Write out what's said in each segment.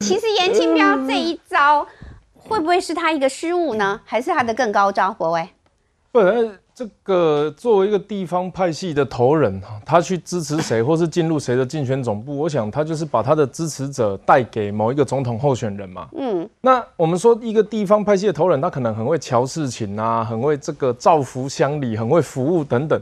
其实严清标这一招会不会是他一个失误呢？还是他的更高招？博威，不，这个作为一个地方派系的头人哈，他去支持谁，或是进入谁的竞选总部，我想他就是把他的支持者带给某一个总统候选人嘛。嗯，那我们说一个地方派系的头人，他可能很会瞧事情啊，很会这个造福乡里，很会服务等等。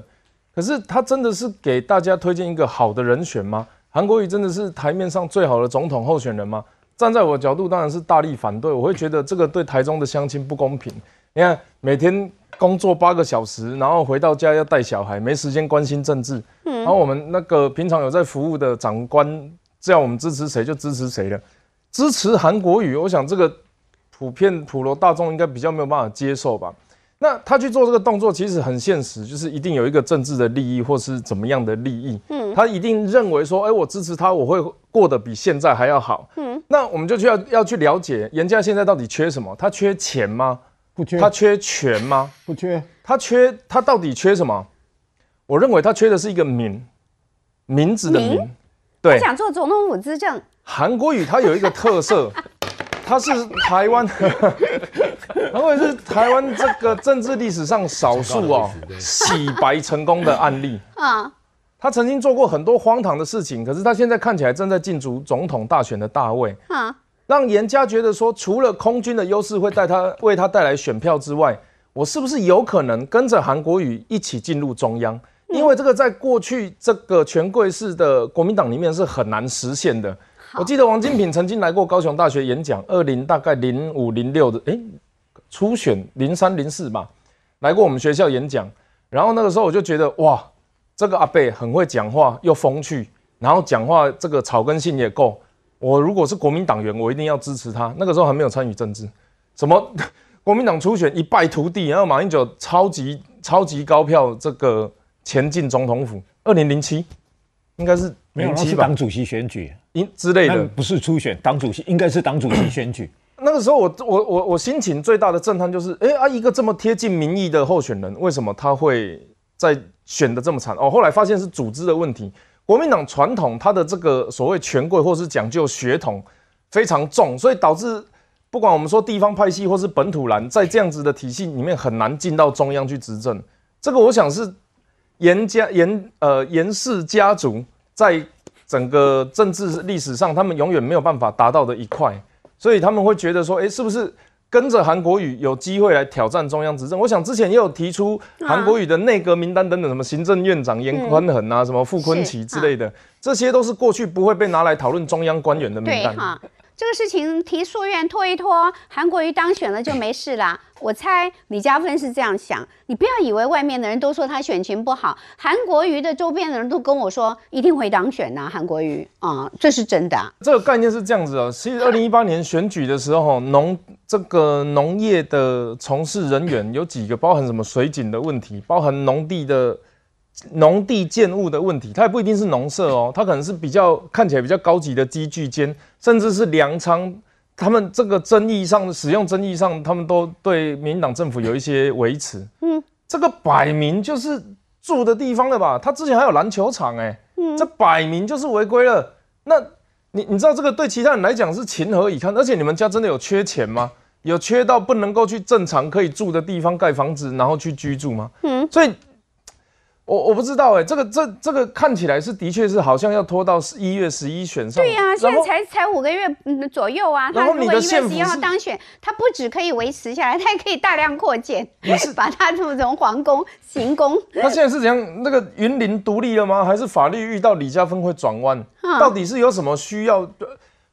可是他真的是给大家推荐一个好的人选吗？韩国瑜真的是台面上最好的总统候选人吗？站在我角度，当然是大力反对。我会觉得这个对台中的乡亲不公平。你看每天。工作八个小时，然后回到家要带小孩，没时间关心政治。嗯，然后我们那个平常有在服务的长官，只要我们支持谁就支持谁了。支持韩国语，我想这个普遍普罗大众应该比较没有办法接受吧。那他去做这个动作，其实很现实，就是一定有一个政治的利益或是怎么样的利益。嗯，他一定认为说，哎，我支持他，我会过得比现在还要好。嗯，那我们就去要要去了解严家现在到底缺什么？他缺钱吗？不缺，他缺权吗？不缺，他缺，他到底缺什么？我认为他缺的是一个名，名字的名。对，想做总统府资政。韩国语它有一个特色，它是台湾，韩国语是台湾这个政治历史上少数哦洗白成功的案例啊。他曾经做过很多荒唐的事情，可是他现在看起来正在竞逐总统大选的大位啊。让严家觉得说，除了空军的优势会带他为他带来选票之外，我是不是有可能跟着韩国瑜一起进入中央？因为这个在过去这个权贵式的国民党里面是很难实现的。我记得王金平曾经来过高雄大学演讲，二零大概零五零六的，哎，初选零三零四吧，来过我们学校演讲。然后那个时候我就觉得，哇，这个阿贝很会讲话，又风趣，然后讲话这个草根性也够。我如果是国民党员，我一定要支持他。那个时候还没有参与政治，什么 国民党初选一败涂地，然后马英九超级超级高票这个前进总统府。二零零七应该是没有是党主席选举，因之类的，不是初选，党主席应该是党主席选举。那个时候我我我我心情最大的震撼就是，哎啊，一个这么贴近民意的候选人，为什么他会在选的这么惨？哦，后来发现是组织的问题。国民党传统，它的这个所谓权贵或是讲究血统非常重，所以导致不管我们说地方派系或是本土蓝，在这样子的体系里面很难进到中央去执政。这个我想是严家严呃严氏家族在整个政治历史上，他们永远没有办法达到的一块，所以他们会觉得说，哎，是不是？跟着韩国瑜有机会来挑战中央执政，我想之前也有提出韩国瑜的内阁名单等等，什么行政院长严宽恒啊，什么傅昆萁之类的，这些都是过去不会被拿来讨论中央官员的名单。这个事情提诉愿拖一拖，韩国瑜当选了就没事啦。我猜李嘉芬是这样想，你不要以为外面的人都说他选情不好，韩国瑜的周边的人都跟我说一定会当选呐。韩国瑜啊，这是真的。这个概念是这样子啊，其实二零一八年选举的时候，农这个农业的从事人员有几个，包含什么水井的问题，包含农地的。农地建物的问题，它也不一定是农舍哦，它可能是比较看起来比较高级的机具间，甚至是粮仓。他们这个争议上使用争议上，他们都对民进党政府有一些维持。嗯，这个摆明就是住的地方了吧？他之前还有篮球场哎，这摆明就是违规了。那你你知道这个对其他人来讲是情何以堪？而且你们家真的有缺钱吗？有缺到不能够去正常可以住的地方盖房子，然后去居住吗？嗯，所以。我我不知道哎，这个这这个看起来是的确是好像要拖到一月十一选上。对呀，现在才才五个月左右啊。他如果一月十一号当选，他不止可以维持下来，他还可以大量扩建，是把他从从皇宫行宫。他现在是怎样？那个云林独立了吗？还是法律遇到李家峰会转弯？到底是有什么需要？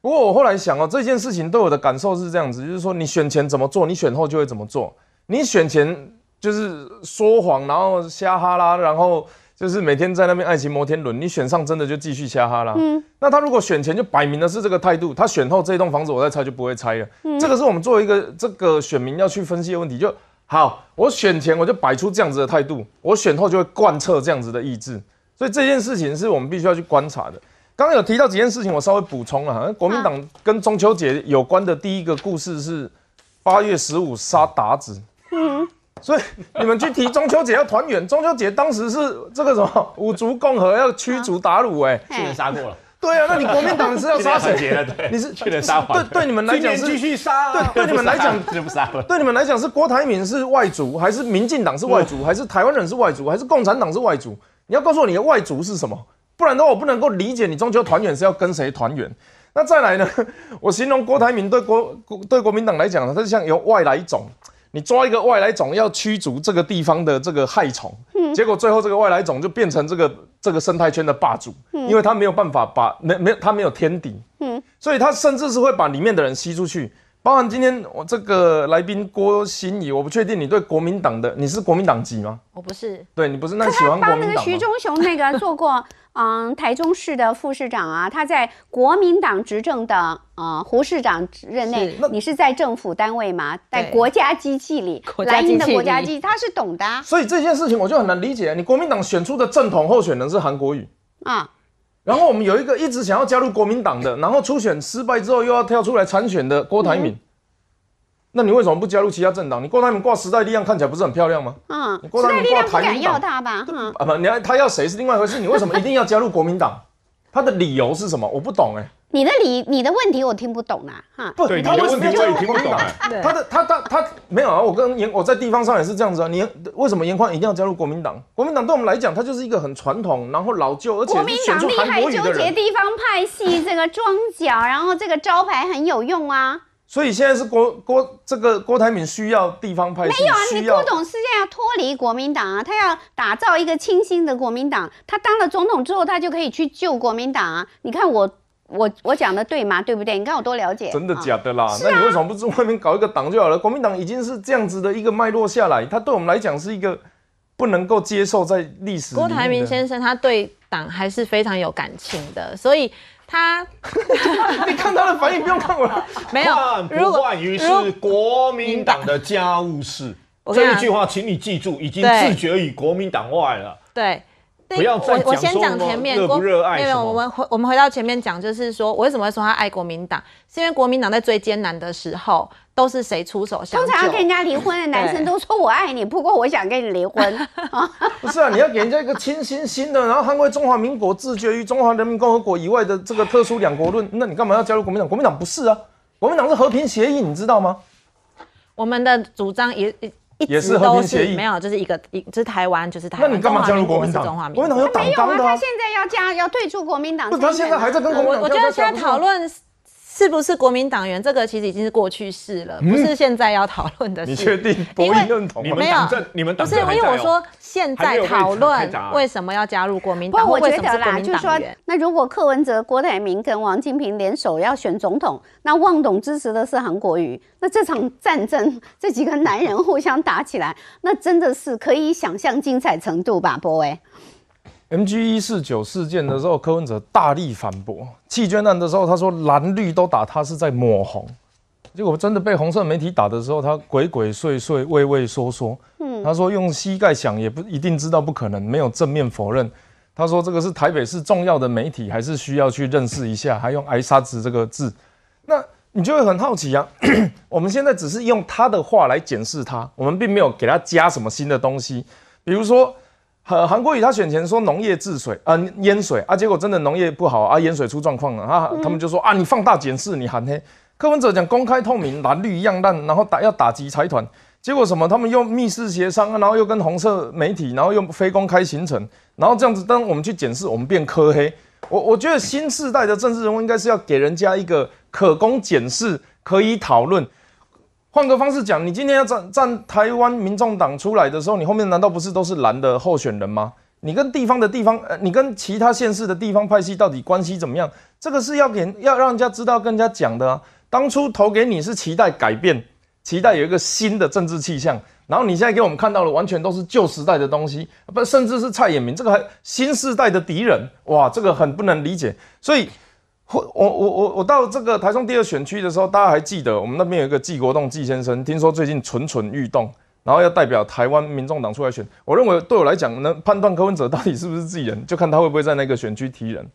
不过我后来想哦，这件事情对我的感受是这样子，就是说你选前怎么做，你选后就会怎么做。你选前。就是说谎，然后瞎哈拉，然后就是每天在那边爱情摩天轮。你选上真的就继续瞎哈拉。嗯，那他如果选前就摆明的是这个态度，他选后这栋房子我再拆就不会拆了。嗯，这个是我们作为一个这个选民要去分析的问题。就好，我选前我就摆出这样子的态度，我选后就会贯彻这样子的意志。所以这件事情是我们必须要去观察的。刚刚有提到几件事情，我稍微补充了。国民党跟中秋节有关的第一个故事是八月十五杀鞑子。嗯。所以你们去提中秋节要团圆，中秋节当时是这个什么五族共和要驱逐鞑虏，哎，去年杀过了，对啊，那你国民党是要杀谁？了，对，你是去年杀完对对你们来讲是继续杀啊，对对你们来讲 就不杀了。对你们来讲是郭台铭是外族，还是民进党是外族，还是台湾人是外族，还是共产党是外族？你要告诉我你的外族是什么，不然的话我不能够理解你中秋团圆是要跟谁团圆。那再来呢？我形容郭台铭对国国对国民党来讲呢，他就像有外来种，你抓一个外来种要驱逐这个地方的这个害虫，结果最后这个外来种就变成这个这个生态圈的霸主，因为它没有办法把没没有他没有天敌，嗯所以它甚至是会把里面的人吸出去。包含今天我这个来宾郭心怡，我不确定你对国民党的你是国民党籍吗？我不是，对你不是那喜欢国民党吗？个徐忠雄那个做过，嗯，台中市的副市长啊，他在国民党执政的呃胡市长任内是，你是在政府单位吗？在国家机器里，国家蓝营的国家机，他是懂的啊所以这件事情我就很难理解，你国民党选出的正统候选人是韩国瑜，啊。然后我们有一个一直想要加入国民党的，然后初选失败之后又要跳出来参选的郭台铭，那你为什么不加入其他政党？你郭台铭挂时代力量看起来不是很漂亮吗？嗯，你郭台铭时代力量不挂台民党敢要他吧？嗯，啊不，你要他要谁是另外一回事，你为什么一定要加入国民党？他的理由是什么？我不懂哎、你的理你的问题我听不懂啦，哈。不，对他为什么要加入你的问题我也听国民党？不懂哎。他的他他他没有啊！我跟严我在地方上也是这样子啊。你为什么严宽一定要加入国民党？国民党对我们来讲，它就是一个很传统，然后老旧，而且国民党厉害，纠。结地方派系这个庄脚，然后这个招牌很有用啊。所以现在是郭郭这个郭台铭需要地方派系，没有啊，你郭董事现在要脱离国民党啊，他要打造一个清新的国民党。他当了总统之后，他就可以去救国民党啊。你看我我我讲的对吗？对不对？你看我多了解。真的啊假的啦？那你为什么不是外面搞一个党就好了？国民党已经是这样子的一个脉络下来，它对我们来讲是一个不能够接受在历史。郭台铭先生他对党还是非常有感情的，所以他 你看他的反应，不用看我了。没有换。如果不换于是国民党的家务事。这一句话，请你记住，已经对自绝于国民党外了。对。不要再我我先讲前面，热不国没有，热爱什么我们回我们回到前面讲，就是说我为什么会说他爱国民党，是因为国民党在最艰难的时候都是谁出手相救？通常要跟人家离婚的男生都说我爱你，不过我想跟你离婚啊。不是啊，你要给人家一个清新新的，然后捍卫中华民国自决于中华人民共和国以外的这个特殊两国论，那你干嘛要加入国民党？国民党不是啊，国民党是和平协议，你知道吗？我们的主张也也是和直都平协议。是没有，就是一个一就是台湾就是台湾，那你干嘛加入国民中华党？民国。是中华民党有党没有啊，纲的、啊。他，现在要加要退出国民党不他现在还在跟国民我党我觉得现在讨论是不是国民党员，这个其实已经是过去式了，不是现在要讨论的事。嗯你确定博弈认同吗你们？没有你们不是，因为我说现在讨论为什么要加入国民不党，过我觉得啦，或为什么是国民就是说。，那如果柯文哲、郭台铭跟王金平联手要选总统，那旺董支持的是韩国瑜，那这场战争，这几个男人互相打起来，那真的是可以想象精彩程度吧，波威。MG 一四九事件的时候，柯文哲大力反驳；弃捐案的时候，他说蓝绿都打他是在抹红。结果真的被红色媒体打的时候，他鬼鬼祟祟、畏畏缩缩。嗯，他说用膝盖想也不一定知道不可能，没有正面否认。他说这个是台北市重要的媒体，还是需要去认识一下，还用“挨沙子”这个字。那你就会很好奇啊。我们现在只是用他的话来检视他，我们并没有给他加什么新的东西，比如说。呃，韩国瑜他选前说农业治水啊、淹水啊，结果真的农业不好啊，淹水出状况了啊，他们就说啊，你放大检视，你喊黑。柯文哲讲公开透明，蓝绿一样烂，然后打要打击财团，结果什么？他们用密室协商啊，然后又跟红色媒体，然后用非公开行程，然后这样子，当我们去检视，我们变科黑。我我觉得新时代的政治人物应该是要给人家一个可供检视、可以讨论。换个方式讲，你今天要站站台湾民众党出来的时候，你后面难道不是都是蓝的候选人吗？你跟地方的地方，呃，你跟其他县市的地方派系到底关系怎么样？这个是要给要让人家知道、跟人家讲的啊。当初投给你是期待改变，期待有一个新的政治气象，然后你现在给我们看到的完全都是旧时代的东西，不，甚至是蔡衍明这个还新时代的敌人，哇，这个很不能理解。所以，我我我我到这个台中第二选区的时候，大家还记得我们那边有一个纪国栋纪先生，听说最近蠢蠢欲动，然后要代表台湾民众党出来选。我认为对我来讲，能判断柯文哲到底是不是自己人，就看他会不会在那个选区提人。